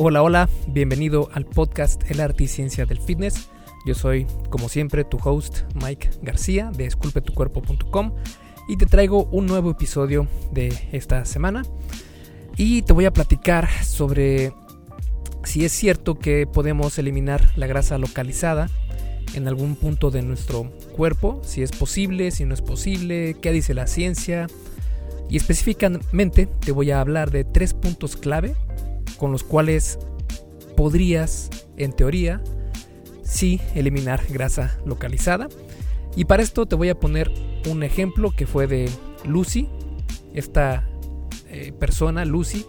Hola, hola, bienvenido al podcast El Arte y Ciencia del Fitness. Yo soy, como siempre, tu host Mike García de esculpetucuerpo.com y te traigo un nuevo episodio de esta semana. Y te voy a platicar sobre si es cierto que podemos eliminar la grasa localizada en algún punto de nuestro cuerpo, si es posible, si no es posible, qué dice la ciencia. Y específicamente te voy a hablar de tres puntos clave con los cuales podrías, en teoría, sí eliminar grasa localizada. Y para esto te voy a poner un ejemplo que fue de Lucy. Esta eh, persona, Lucy,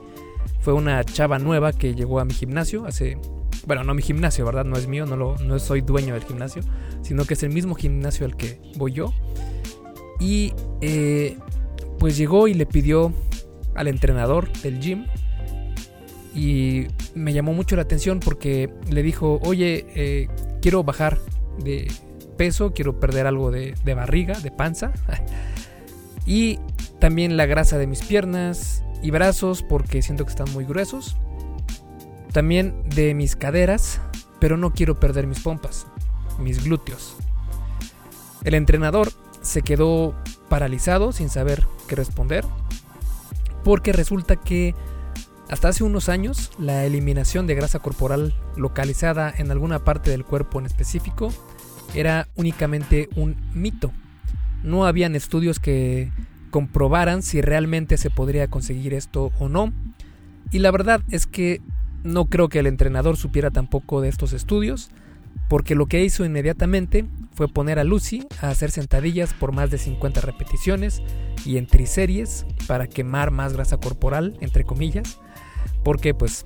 fue una chava nueva que llegó a mi gimnasio hace... Bueno, no mi gimnasio, ¿verdad? No es mío, no, lo, no soy dueño del gimnasio, sino que es el mismo gimnasio al que voy yo. Y eh, pues llegó y le pidió al entrenador del gym y me llamó mucho la atención porque le dijo, oye, eh, quiero bajar de peso, quiero perder algo de, de barriga, de panza. y también la grasa de mis piernas y brazos porque siento que están muy gruesos. También de mis caderas, pero no quiero perder mis pompas, mis glúteos. El entrenador se quedó paralizado sin saber qué responder porque resulta que hasta hace unos años, la eliminación de grasa corporal localizada en alguna parte del cuerpo en específico era únicamente un mito. No habían estudios que comprobaran si realmente se podría conseguir esto o no. Y la verdad es que no creo que el entrenador supiera tampoco de estos estudios, porque lo que hizo inmediatamente fue poner a Lucy a hacer sentadillas por más de 50 repeticiones y en triseries para quemar más grasa corporal, entre comillas, porque pues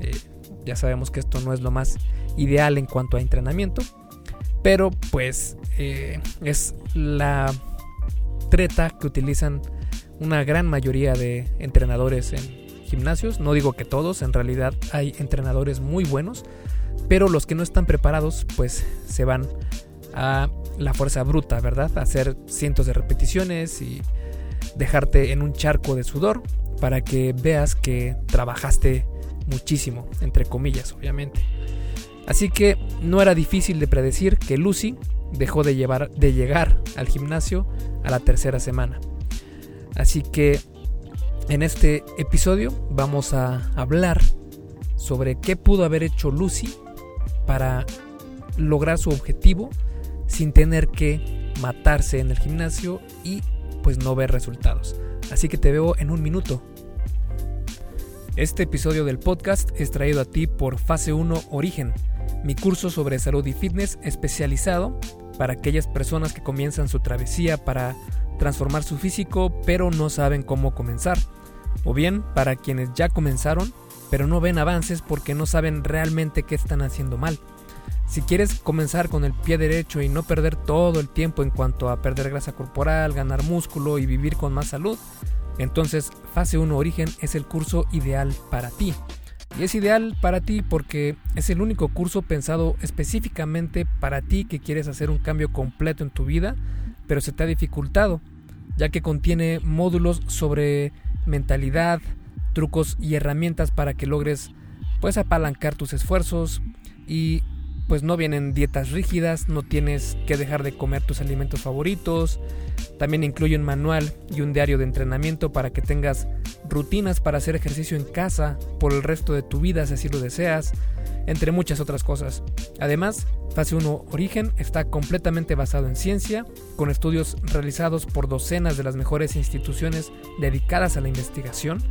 eh, ya sabemos que esto no es lo más ideal en cuanto a entrenamiento, pero pues eh, es la treta que utilizan una gran mayoría de entrenadores en gimnasios, no digo que todos, en realidad hay entrenadores muy buenos, pero los que no están preparados pues se van a la fuerza bruta, ¿verdad? Hacer cientos de repeticiones y dejarte en un charco de sudor para que veas que trabajaste muchísimo, entre comillas, obviamente. Así que no era difícil de predecir que Lucy dejó de, llevar, de llegar al gimnasio a la tercera semana. Así que en este episodio vamos a hablar sobre qué pudo haber hecho Lucy para lograr su objetivo sin tener que matarse en el gimnasio y pues no ver resultados. Así que te veo en un minuto. Este episodio del podcast es traído a ti por Fase 1 Origen, mi curso sobre salud y fitness especializado para aquellas personas que comienzan su travesía para transformar su físico pero no saben cómo comenzar, o bien para quienes ya comenzaron pero no ven avances porque no saben realmente qué están haciendo mal. Si quieres comenzar con el pie derecho y no perder todo el tiempo en cuanto a perder grasa corporal, ganar músculo y vivir con más salud, entonces, Fase 1 Origen es el curso ideal para ti. Y es ideal para ti porque es el único curso pensado específicamente para ti que quieres hacer un cambio completo en tu vida, pero se te ha dificultado, ya que contiene módulos sobre mentalidad, trucos y herramientas para que logres pues apalancar tus esfuerzos y pues no vienen dietas rígidas, no tienes que dejar de comer tus alimentos favoritos. También incluye un manual y un diario de entrenamiento para que tengas rutinas para hacer ejercicio en casa por el resto de tu vida si así lo deseas, entre muchas otras cosas. Además, Fase 1 Origen está completamente basado en ciencia, con estudios realizados por docenas de las mejores instituciones dedicadas a la investigación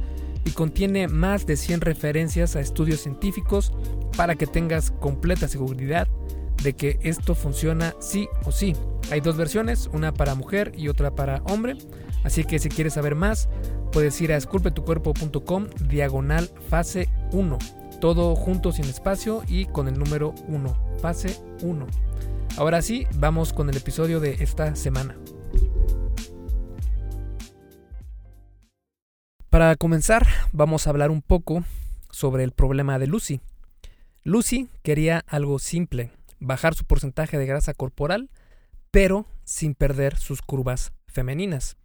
y contiene más de 100 referencias a estudios científicos para que tengas completa seguridad de que esto funciona sí o sí. Hay dos versiones, una para mujer y otra para hombre, así que si quieres saber más, puedes ir a esculpetucuerpo.com diagonal fase 1, todo junto sin espacio y con el número 1, fase 1. Ahora sí, vamos con el episodio de esta semana. Para comenzar, vamos a hablar un poco sobre el problema de Lucy. Lucy quería algo simple, bajar su porcentaje de grasa corporal, pero sin perder sus curvas femeninas.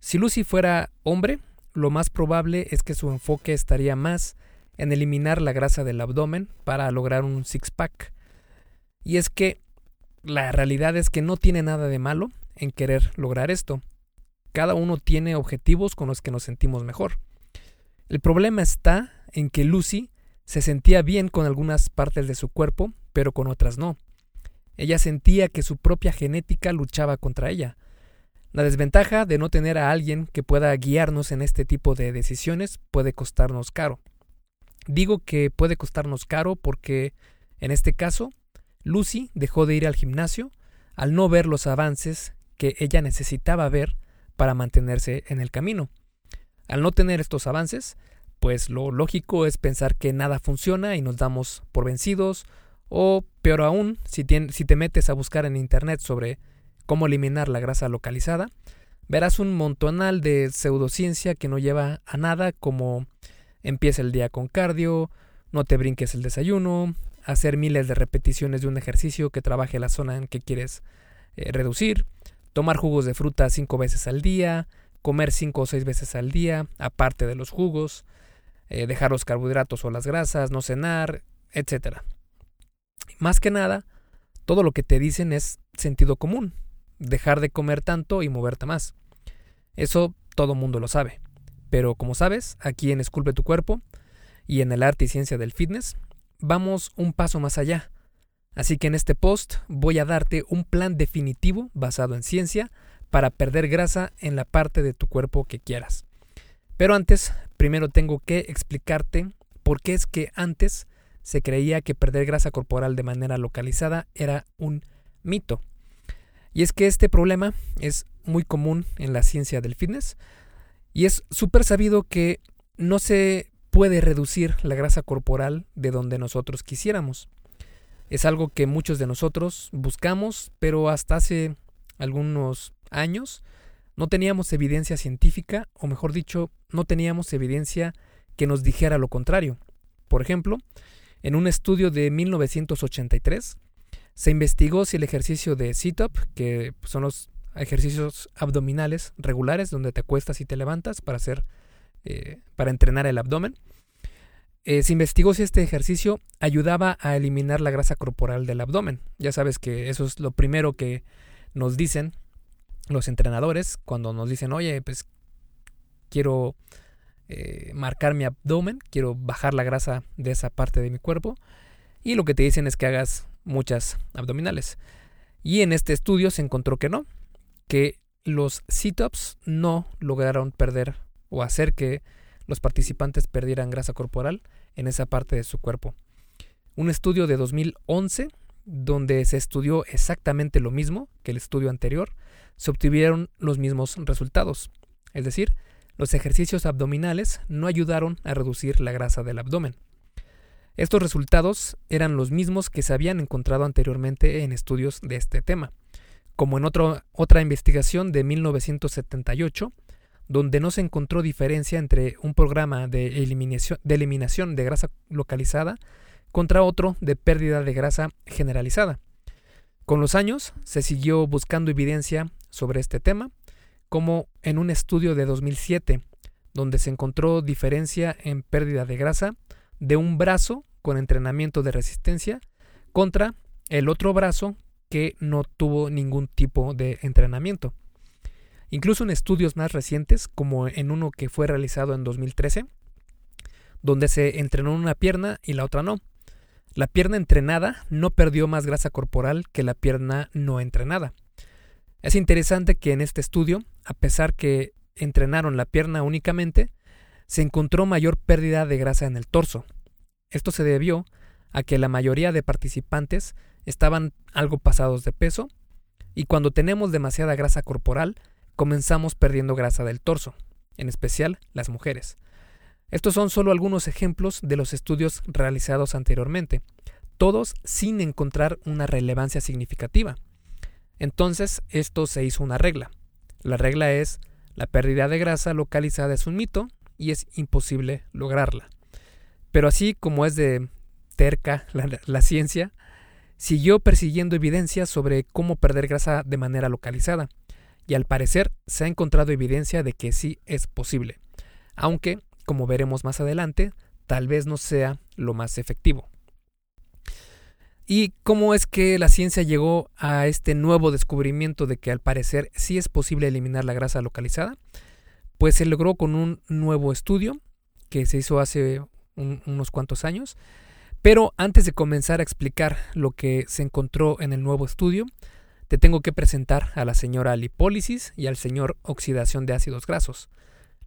Si Lucy fuera hombre, lo más probable es que su enfoque estaría más en eliminar la grasa del abdomen para lograr un six-pack. Y es que la realidad es que no tiene nada de malo en querer lograr esto. Cada uno tiene objetivos con los que nos sentimos mejor. El problema está en que Lucy se sentía bien con algunas partes de su cuerpo, pero con otras no. Ella sentía que su propia genética luchaba contra ella. La desventaja de no tener a alguien que pueda guiarnos en este tipo de decisiones puede costarnos caro. Digo que puede costarnos caro porque, en este caso, Lucy dejó de ir al gimnasio al no ver los avances que ella necesitaba ver para mantenerse en el camino. Al no tener estos avances, pues lo lógico es pensar que nada funciona y nos damos por vencidos, o peor aún, si, te metes a buscar en internet sobre cómo eliminar la grasa localizada, verás un montonal de pseudociencia que no lleva a nada como empieza el día con cardio, no te brinques el desayuno, hacer miles de repeticiones de un ejercicio que trabaje la zona en que quieres eh, reducir, tomar jugos de fruta cinco veces al día, comer cinco o seis veces al día, aparte de los jugos, eh, dejar los carbohidratos o las grasas, no cenar, etc. Más que nada, todo lo que te dicen es sentido común, dejar de comer tanto y moverte más. Eso todo mundo lo sabe. Pero como sabes, aquí en Esculpe tu cuerpo y en el arte y ciencia del fitness, vamos un paso más allá. Así que en este post voy a darte un plan definitivo basado en ciencia para perder grasa en la parte de tu cuerpo que quieras. Pero antes, primero tengo que explicarte por qué es que antes se creía que perder grasa corporal de manera localizada era un mito. Y es que este problema es muy común en la ciencia del fitness y es súper sabido que no se puede reducir la grasa corporal de donde nosotros quisiéramos. Es algo que muchos de nosotros buscamos, pero hasta hace algunos años no teníamos evidencia científica, o mejor dicho, no teníamos evidencia que nos dijera lo contrario. Por ejemplo, en un estudio de 1983, se investigó si el ejercicio de sit-up, que son los ejercicios abdominales regulares donde te acuestas y te levantas para hacer eh, para entrenar el abdomen. Eh, se investigó si este ejercicio ayudaba a eliminar la grasa corporal del abdomen. Ya sabes que eso es lo primero que nos dicen los entrenadores cuando nos dicen, oye, pues quiero eh, marcar mi abdomen, quiero bajar la grasa de esa parte de mi cuerpo. Y lo que te dicen es que hagas muchas abdominales. Y en este estudio se encontró que no, que los sit-ups no lograron perder o hacer que los participantes perdieran grasa corporal en esa parte de su cuerpo. Un estudio de 2011, donde se estudió exactamente lo mismo que el estudio anterior, se obtuvieron los mismos resultados. Es decir, los ejercicios abdominales no ayudaron a reducir la grasa del abdomen. Estos resultados eran los mismos que se habían encontrado anteriormente en estudios de este tema, como en otra investigación de 1978, donde no se encontró diferencia entre un programa de eliminación, de eliminación de grasa localizada contra otro de pérdida de grasa generalizada. Con los años se siguió buscando evidencia sobre este tema, como en un estudio de 2007, donde se encontró diferencia en pérdida de grasa de un brazo con entrenamiento de resistencia contra el otro brazo que no tuvo ningún tipo de entrenamiento. Incluso en estudios más recientes, como en uno que fue realizado en 2013, donde se entrenó una pierna y la otra no. La pierna entrenada no perdió más grasa corporal que la pierna no entrenada. Es interesante que en este estudio, a pesar que entrenaron la pierna únicamente, se encontró mayor pérdida de grasa en el torso. Esto se debió a que la mayoría de participantes estaban algo pasados de peso y cuando tenemos demasiada grasa corporal comenzamos perdiendo grasa del torso, en especial las mujeres. Estos son solo algunos ejemplos de los estudios realizados anteriormente, todos sin encontrar una relevancia significativa. Entonces, esto se hizo una regla. La regla es, la pérdida de grasa localizada es un mito y es imposible lograrla. Pero así como es de terca la, ciencia, siguió persiguiendo evidencias sobre cómo perder grasa de manera localizada, y al parecer se ha encontrado evidencia de que sí es posible, aunque, como veremos más adelante, tal vez no sea lo más efectivo. ¿Y cómo es que la ciencia llegó a este nuevo descubrimiento de que al parecer sí es posible eliminar la grasa localizada? Pues se logró con un nuevo estudio que se hizo hace unos cuantos años. Pero antes de comenzar a explicar lo que se encontró en el nuevo estudio, te tengo que presentar a la señora lipólisis y al señor oxidación de ácidos grasos.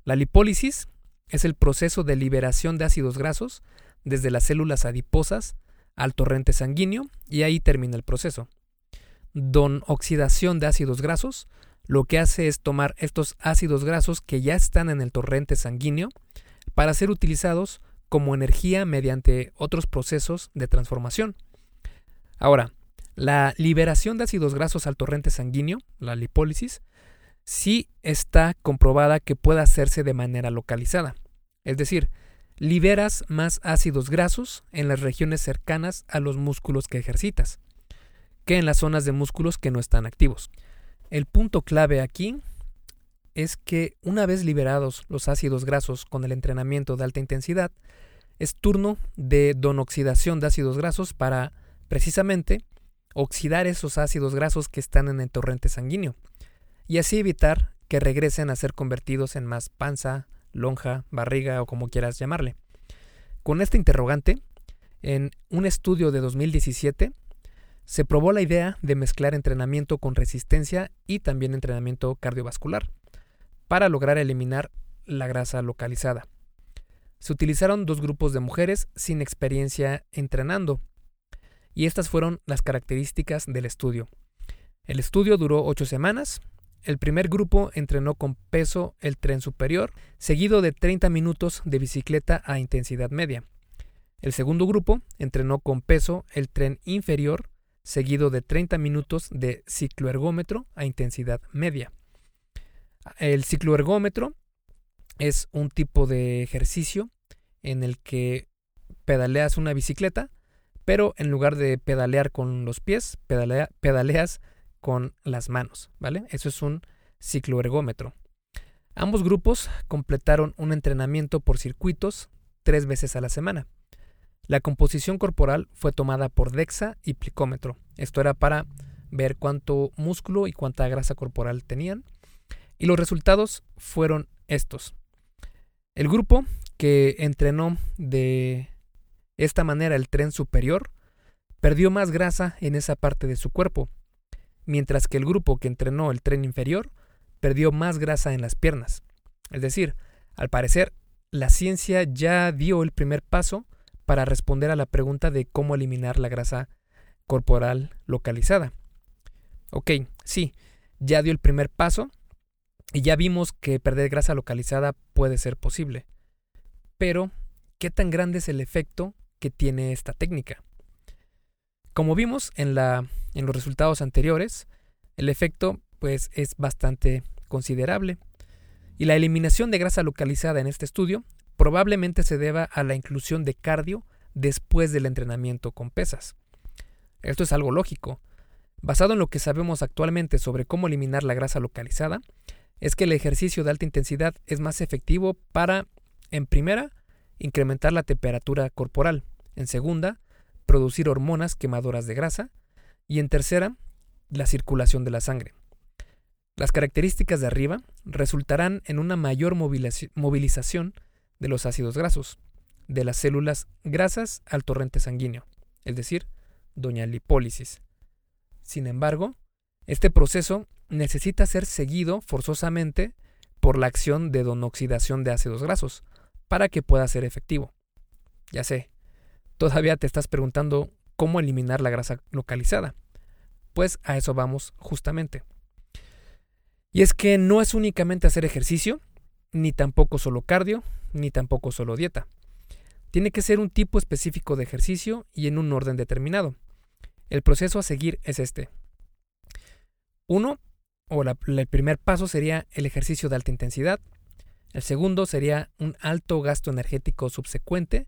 La lipólisis es el proceso de liberación de ácidos grasos desde las células adiposas al torrente sanguíneo y ahí termina el proceso. Don oxidación de ácidos grasos lo que hace es tomar estos ácidos grasos que ya están en el torrente sanguíneo para ser utilizados como energía mediante otros procesos de transformación. Ahora, la liberación de ácidos grasos al torrente sanguíneo, la lipólisis, sí está comprobada que puede hacerse de manera localizada. Es decir, liberas más ácidos grasos en las regiones cercanas a los músculos que ejercitas que en las zonas de músculos que no están activos. El punto clave aquí es que una vez liberados los ácidos grasos con el entrenamiento de alta intensidad, es turno de donoxidación de ácidos grasos para precisamente oxidar esos ácidos grasos que están en el torrente sanguíneo y así evitar que regresen a ser convertidos en más panza, lonja, barriga o como quieras llamarle. Con este interrogante, en un estudio de 2017, se probó la idea de mezclar entrenamiento con resistencia y también entrenamiento cardiovascular para lograr eliminar la grasa localizada. Se utilizaron dos grupos de mujeres sin experiencia entrenando y estas fueron las características del estudio. El estudio duró ocho semanas el primer grupo entrenó con peso el tren superior, seguido de 30 minutos de bicicleta a intensidad media. El segundo grupo entrenó con peso el tren inferior, seguido de 30 minutos de cicloergómetro a intensidad media. El cicloergómetro es un tipo de ejercicio en el que pedaleas una bicicleta, pero en lugar de pedalear con los pies, pedaleas con las manos, ¿vale? Eso es un cicloergómetro. Ambos grupos completaron un entrenamiento por circuitos tres veces a la semana. La composición corporal fue tomada por DEXA y plicómetro. Esto era para ver cuánto músculo y cuánta grasa corporal tenían. Y los resultados fueron estos. El grupo que entrenó de esta manera el tren superior perdió más grasa en esa parte de su cuerpo, mientras que el grupo que entrenó el tren inferior perdió más grasa en las piernas. Es decir, al parecer, la ciencia ya dio el primer paso para responder a la pregunta de cómo eliminar la grasa corporal localizada. Ok, sí, ya dio el primer paso y ya vimos que perder grasa localizada puede ser posible. Pero, ¿qué tan grande es el efecto que tiene esta técnica? Como vimos en, en los resultados anteriores, el efecto pues es bastante considerable. Y la eliminación de grasa localizada en este estudio probablemente se deba a la inclusión de cardio después del entrenamiento con pesas. Esto es algo lógico. Basado en lo que sabemos actualmente sobre cómo eliminar la grasa localizada, es que el ejercicio de alta intensidad es más efectivo para, en primera, incrementar la temperatura corporal, en segunda, producir hormonas quemadoras de grasa y en tercera, la circulación de la sangre. Las características de arriba resultarán en una mayor movilización de los ácidos grasos, de las células grasas al torrente sanguíneo, es decir, doña lipólisis. Sin embargo, este proceso necesita ser seguido forzosamente por la acción de donoxidación de ácidos grasos para que pueda ser efectivo. Ya sé, Todavía te estás preguntando cómo eliminar la grasa localizada. Pues a eso vamos justamente. Y es que no es únicamente hacer ejercicio, ni tampoco solo cardio, ni tampoco solo dieta. Tiene que ser un tipo específico de ejercicio y en un orden determinado. El proceso a seguir es este. Uno, o el primer paso sería el ejercicio de alta intensidad. El segundo sería un alto gasto energético subsecuente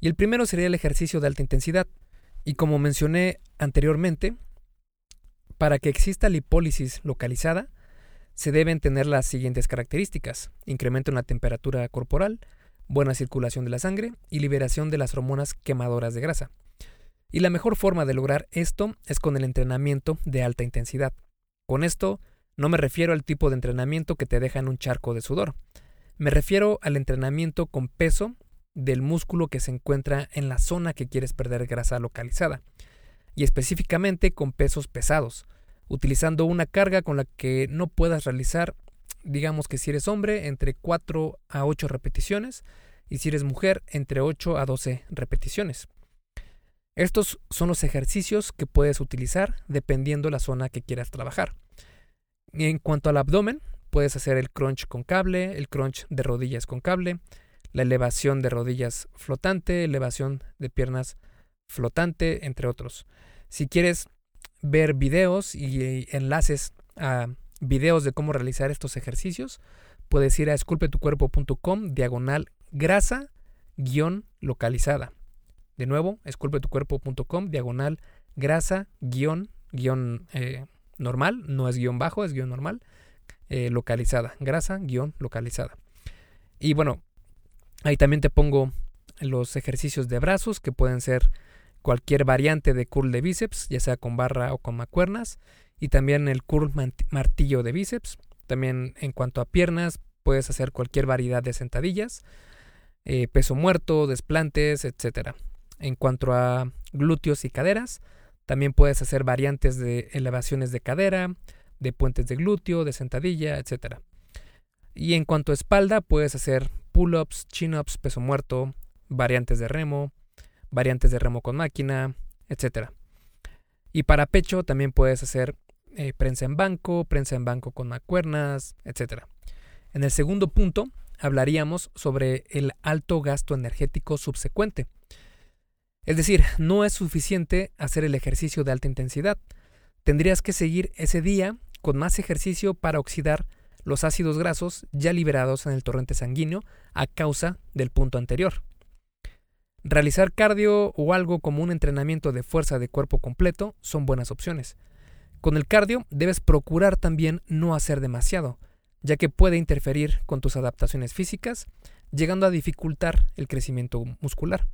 Y el primero sería el ejercicio de alta intensidad. Y como mencioné anteriormente, para que exista lipólisis localizada, se deben tener las siguientes características. Incremento en la temperatura corporal, buena circulación de la sangre y liberación de las hormonas quemadoras de grasa. Y la mejor forma de lograr esto es con el entrenamiento de alta intensidad. Con esto no me refiero al tipo de entrenamiento que te deja en un charco de sudor. Me refiero al entrenamiento con peso del músculo que se encuentra en la zona que quieres perder grasa localizada. Y específicamente con pesos pesados, utilizando una carga con la que no puedas realizar digamos que si eres hombre, entre 4 a 8 repeticiones y si eres mujer, entre 8 a 12 repeticiones. Estos son los ejercicios que puedes utilizar dependiendo la zona que quieras trabajar. En cuanto al abdomen, puedes hacer el crunch con cable, el crunch de rodillas con cable, la elevación de rodillas flotante, elevación de piernas flotante, entre otros. Si quieres ver videos y enlaces a videos de cómo realizar estos ejercicios, puedes ir a esculpetucuerpo.com diagonal grasa guion localizada. De nuevo, esculpetucuerpo.com diagonal grasa guion guion eh, normal, no es guion bajo, es guion normal, eh, localizada, grasa guion localizada. Y bueno, ahí también te pongo los ejercicios de brazos que pueden ser cualquier variante de curl de bíceps, ya sea con barra o con macuernas y también el curl martillo de bíceps. También en cuanto a piernas, puedes hacer cualquier variedad de sentadillas, eh, peso muerto, desplantes, etc. En cuanto a glúteos y caderas, también puedes hacer variantes de elevaciones de cadera, de puentes de glúteo, de sentadilla, etc. Y en cuanto a espalda, puedes hacer pull-ups, chin-ups, peso muerto, variantes de remo, variantes de remo con máquina, etc. Y para pecho también puedes hacer eh, prensa en banco, prensa en banco con macuernas, etc. En el segundo punto hablaríamos sobre el alto gasto energético subsecuente. Es decir, no es suficiente hacer el ejercicio de alta intensidad. Tendrías que seguir ese día con más ejercicio para oxidar los ácidos grasos ya liberados en el torrente sanguíneo a causa del punto anterior. Realizar cardio o algo como un entrenamiento de fuerza de cuerpo completo son buenas opciones, con el cardio debes procurar también no hacer demasiado, ya que puede interferir con tus adaptaciones físicas, llegando a dificultar el crecimiento muscular.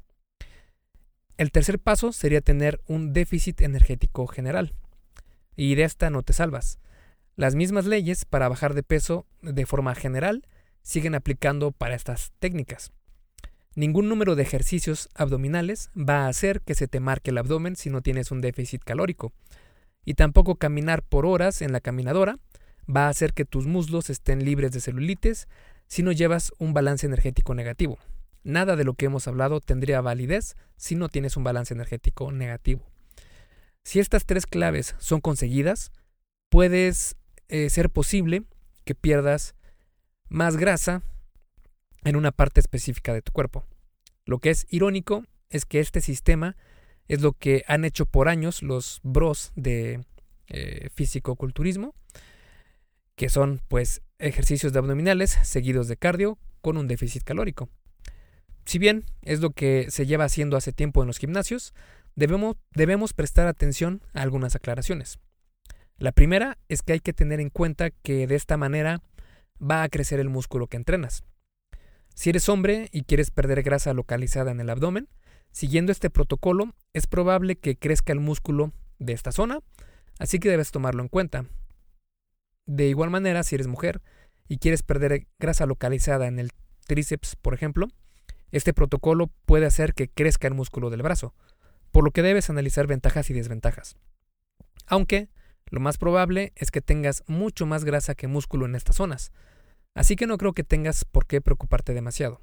El tercer paso sería tener un déficit energético general. Y de esta no te salvas. Las mismas leyes para bajar de peso de forma general siguen aplicando para estas técnicas. Ningún número de ejercicios abdominales va a hacer que se te marque el abdomen si no tienes un déficit calórico, y tampoco caminar por horas en la caminadora va a hacer que tus muslos estén libres de celulitis si no llevas un balance energético negativo. Nada de lo que hemos hablado tendría validez si no tienes un balance energético negativo. Si estas tres claves son conseguidas, puedes eh, ser posible que pierdas más grasa en una parte específica de tu cuerpo. Lo que es irónico es que este sistema es lo que han hecho por años los bros de eh, físico-culturismo, que son pues ejercicios de abdominales seguidos de cardio con un déficit calórico. Si bien es lo que se lleva haciendo hace tiempo en los gimnasios, debemos, debemos prestar atención a algunas aclaraciones. La primera es que hay que tener en cuenta que de esta manera va a crecer el músculo que entrenas. Si eres hombre y quieres perder grasa localizada en el abdomen, Siguiendo este protocolo, es probable que crezca el músculo de esta zona, así que debes tomarlo en cuenta. De igual manera, si eres mujer y quieres perder grasa localizada en el tríceps, por ejemplo, Este protocolo puede hacer que crezca el músculo del brazo, por lo que debes analizar ventajas y desventajas. Aunque lo más probable es que tengas mucho más grasa que músculo en estas zonas, así que no creo que tengas por qué preocuparte demasiado.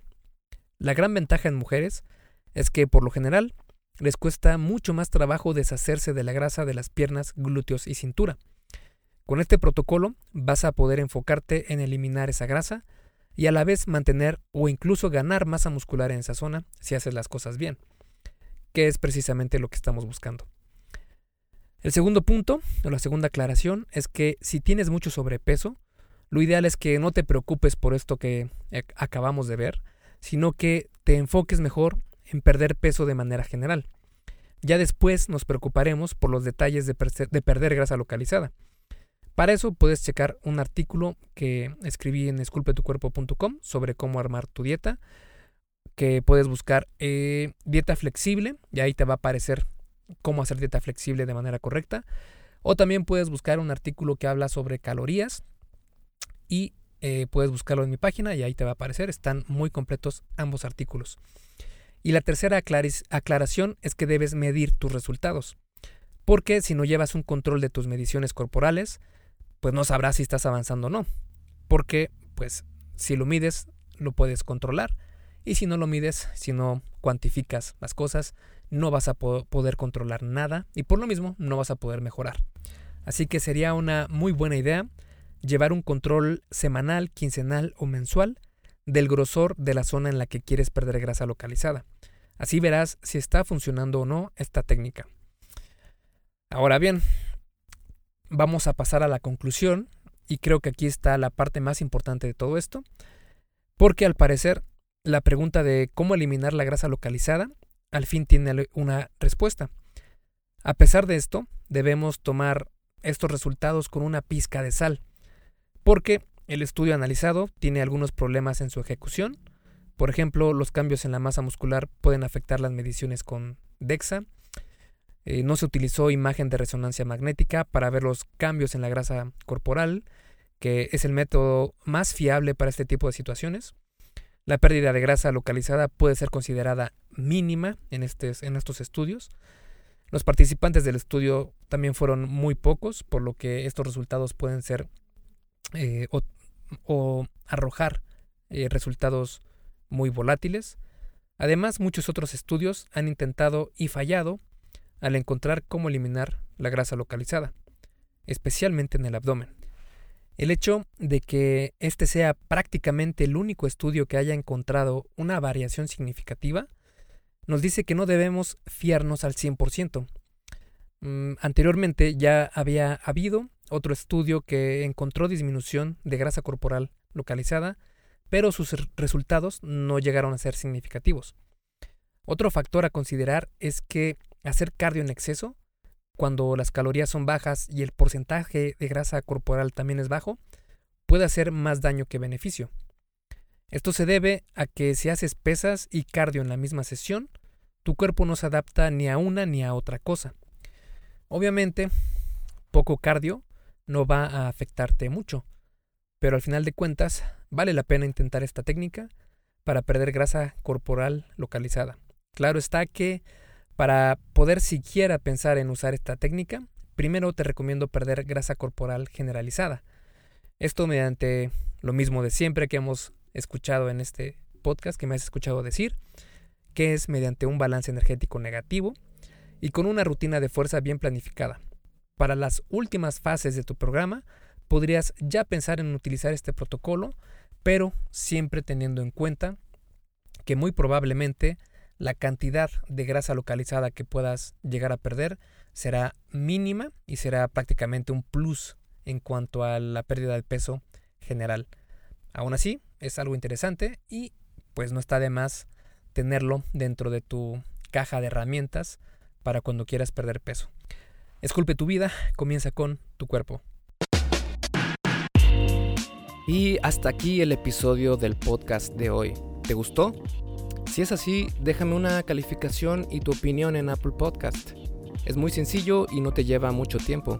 La gran ventaja en mujeres es que por lo general les cuesta mucho más trabajo deshacerse de la grasa de las piernas, glúteos y cintura. Con este protocolo vas a poder enfocarte en eliminar esa grasa y a la vez mantener o incluso ganar masa muscular en esa zona si haces las cosas bien, que es precisamente lo que estamos buscando. El segundo punto, o la segunda aclaración, es que si tienes mucho sobrepeso, lo ideal es que no te preocupes por esto que acabamos de ver, sino que te enfoques mejor en perder peso de manera general. Ya después nos preocuparemos por los detalles de, perder grasa localizada. Para eso puedes checar un artículo que escribí en esculpetucuerpo.com sobre cómo armar tu dieta, que puedes buscar eh, dieta flexible y ahí te va a aparecer cómo hacer dieta flexible de manera correcta. O también puedes buscar un artículo que habla sobre calorías y eh, puedes buscarlo en mi página y ahí te va a aparecer. Están muy completos ambos artículos. Y la tercera aclaración es que debes medir tus resultados. Porque si no llevas un control de tus mediciones corporales, pues no sabrás si estás avanzando o no. Porque, pues, si lo mides, lo puedes controlar. Y si no lo mides, si no cuantificas las cosas, no vas a poder controlar nada y por lo mismo no vas a poder mejorar. Así que sería una muy buena idea llevar un control semanal, quincenal o mensual del grosor de la zona en la que quieres perder grasa localizada. Así verás si está funcionando o no esta técnica. Ahora bien, vamos a pasar a la conclusión y creo que aquí está la parte más importante de todo esto, porque al parecer la pregunta de cómo eliminar la grasa localizada al fin tiene una respuesta. A pesar de esto, debemos tomar estos resultados con una pizca de sal, porque el estudio analizado tiene algunos problemas en su ejecución. Por ejemplo, los cambios en la masa muscular pueden afectar las mediciones con DEXA. Eh, no se utilizó imagen de resonancia magnética para ver los cambios en la grasa corporal, que es el método más fiable para este tipo de situaciones. La pérdida de grasa localizada puede ser considerada mínima en, en estos estudios. Los participantes del estudio también fueron muy pocos, por lo que estos resultados pueden ser eh, o arrojar eh, resultados muy volátiles. Además, muchos otros estudios han intentado y fallado al encontrar cómo eliminar la grasa localizada, especialmente en el abdomen. El hecho de que este sea prácticamente el único estudio que haya encontrado una variación significativa nos dice que no debemos fiarnos al 100%. Mm, anteriormente ya había habido otro estudio que encontró disminución de grasa corporal localizada, pero sus resultados no llegaron a ser significativos. Otro factor a considerar es que hacer cardio en exceso, cuando las calorías son bajas y el porcentaje de grasa corporal también es bajo, puede hacer más daño que beneficio. Esto se debe a que si haces pesas y cardio en la misma sesión, tu cuerpo no se adapta ni a una ni a otra cosa. Obviamente, poco cardio no va a afectarte mucho. Pero al final de cuentas, vale la pena intentar esta técnica para perder grasa corporal localizada. Claro está que para poder siquiera pensar en usar esta técnica, primero te recomiendo perder grasa corporal generalizada. Esto mediante lo mismo de siempre que hemos escuchado en este podcast, que me has escuchado decir, que es mediante un balance energético negativo y con una rutina de fuerza bien planificada. Para las últimas fases de tu programa, podrías ya pensar en utilizar este protocolo, pero siempre teniendo en cuenta que muy probablemente la cantidad de grasa localizada que puedas llegar a perder será mínima y será prácticamente un plus en cuanto a la pérdida de peso general. Aún así, es algo interesante y pues no está de más tenerlo dentro de tu caja de herramientas para cuando quieras perder peso. Esculpe tu vida, comienza con tu cuerpo. Y hasta aquí el episodio del podcast de hoy. ¿Te gustó? Si es así, déjame una calificación y tu opinión en Apple Podcast. Es muy sencillo y no te lleva mucho tiempo.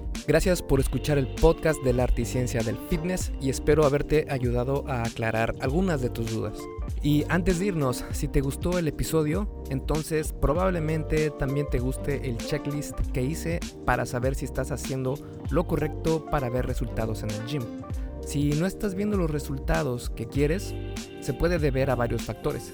Gracias por escuchar el podcast de la arte y ciencia del fitness y espero haberte ayudado a aclarar algunas de tus dudas. Y antes de irnos, si te gustó el episodio, entonces probablemente también te guste el checklist que hice para saber si estás haciendo lo correcto para ver resultados en el gym. Si no estás viendo los resultados que quieres, se puede deber a varios factores.